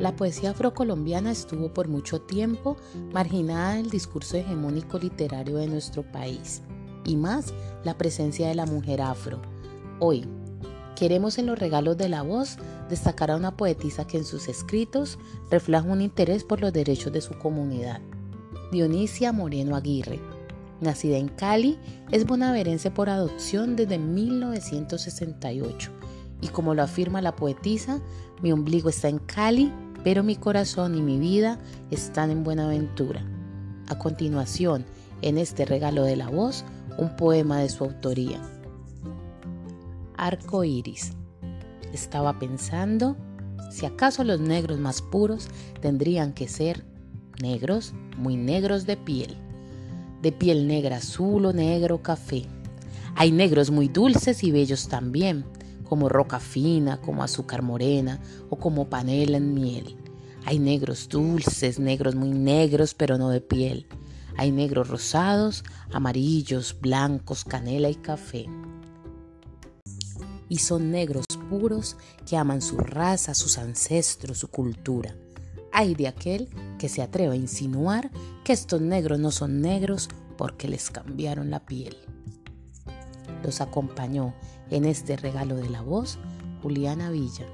La poesía afrocolombiana estuvo por mucho tiempo marginada del discurso hegemónico literario de nuestro país, y más la presencia de la mujer afro. Hoy, queremos en los regalos de la voz destacar a una poetisa que en sus escritos refleja un interés por los derechos de su comunidad, Dionisia Moreno Aguirre. Nacida en Cali, es bonaverense por adopción desde 1968 y como lo afirma la poetisa, mi ombligo está en Cali pero mi corazón y mi vida están en Buenaventura. A continuación, en este regalo de la voz, un poema de su autoría. Arco iris. Estaba pensando si acaso los negros más puros tendrían que ser negros, muy negros de piel, de piel negra azul o negro café. Hay negros muy dulces y bellos también, como roca fina, como azúcar morena o como panela en miel. Hay negros dulces, negros muy negros, pero no de piel. Hay negros rosados, amarillos, blancos, canela y café. Y son negros puros que aman su raza, sus ancestros, su cultura. Hay de aquel que se atreva a insinuar que estos negros no son negros porque les cambiaron la piel. Los acompañó en este regalo de la voz Juliana Villa.